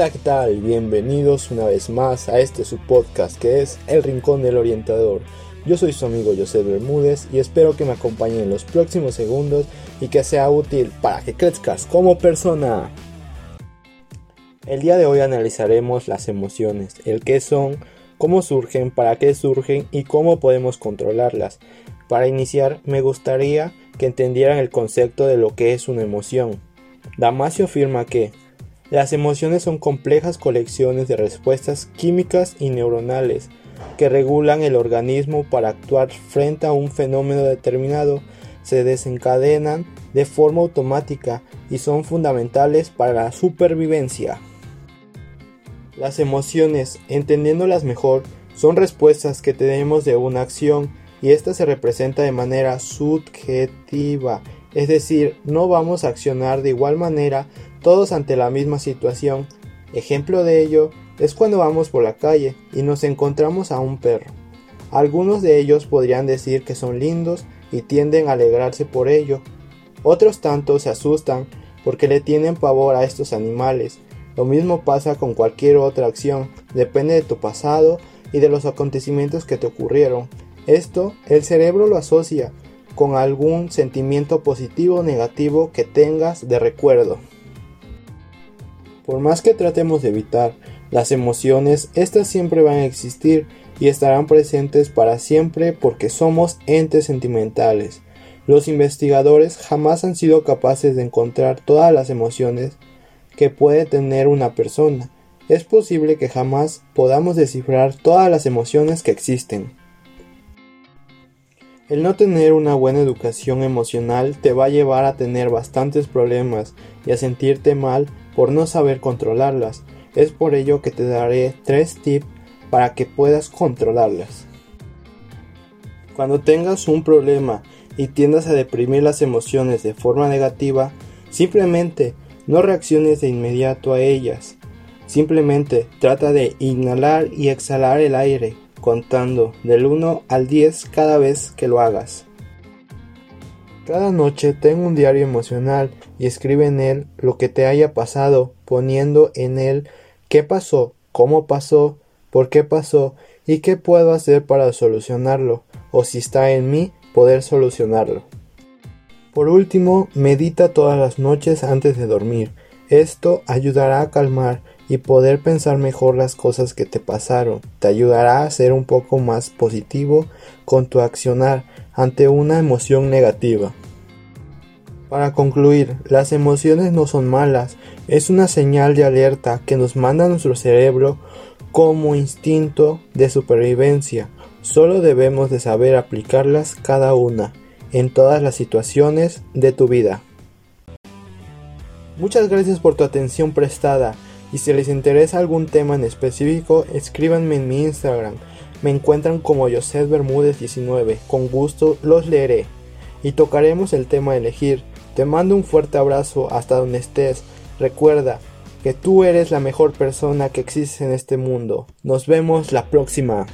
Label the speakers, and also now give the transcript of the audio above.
Speaker 1: Hola, ¿qué tal? Bienvenidos una vez más a este su podcast que es El Rincón del Orientador. Yo soy su amigo José Bermúdez y espero que me acompañen en los próximos segundos y que sea útil para que crezcas como persona. El día de hoy analizaremos las emociones, el qué son, cómo surgen, para qué surgen y cómo podemos controlarlas. Para iniciar, me gustaría que entendieran el concepto de lo que es una emoción. Damasio afirma que las emociones son complejas colecciones de respuestas químicas y neuronales que regulan el organismo para actuar frente a un fenómeno determinado, se desencadenan de forma automática y son fundamentales para la supervivencia. Las emociones, entendiéndolas mejor, son respuestas que tenemos de una acción y esta se representa de manera subjetiva, es decir, no vamos a accionar de igual manera todos ante la misma situación. Ejemplo de ello es cuando vamos por la calle y nos encontramos a un perro. Algunos de ellos podrían decir que son lindos y tienden a alegrarse por ello. Otros tantos se asustan porque le tienen pavor a estos animales. Lo mismo pasa con cualquier otra acción, depende de tu pasado y de los acontecimientos que te ocurrieron. Esto el cerebro lo asocia con algún sentimiento positivo o negativo que tengas de recuerdo. Por más que tratemos de evitar las emociones, estas siempre van a existir y estarán presentes para siempre porque somos entes sentimentales. Los investigadores jamás han sido capaces de encontrar todas las emociones que puede tener una persona. Es posible que jamás podamos descifrar todas las emociones que existen. El no tener una buena educación emocional te va a llevar a tener bastantes problemas y a sentirte mal por no saber controlarlas. Es por ello que te daré tres tips para que puedas controlarlas. Cuando tengas un problema y tiendas a deprimir las emociones de forma negativa, simplemente no reacciones de inmediato a ellas. Simplemente trata de inhalar y exhalar el aire, contando del 1 al 10 cada vez que lo hagas. Cada noche ten un diario emocional y escribe en él lo que te haya pasado, poniendo en él qué pasó, cómo pasó, por qué pasó y qué puedo hacer para solucionarlo, o si está en mí, poder solucionarlo. Por último, medita todas las noches antes de dormir. Esto ayudará a calmar y poder pensar mejor las cosas que te pasaron. Te ayudará a ser un poco más positivo con tu accionar ante una emoción negativa. Para concluir, las emociones no son malas, es una señal de alerta que nos manda nuestro cerebro como instinto de supervivencia. Solo debemos de saber aplicarlas cada una en todas las situaciones de tu vida. Muchas gracias por tu atención prestada y si les interesa algún tema en específico, escríbanme en mi Instagram me encuentran como José Bermúdez 19. Con gusto los leeré y tocaremos el tema a elegir. Te mando un fuerte abrazo hasta donde estés. Recuerda que tú eres la mejor persona que existe en este mundo. Nos vemos la próxima.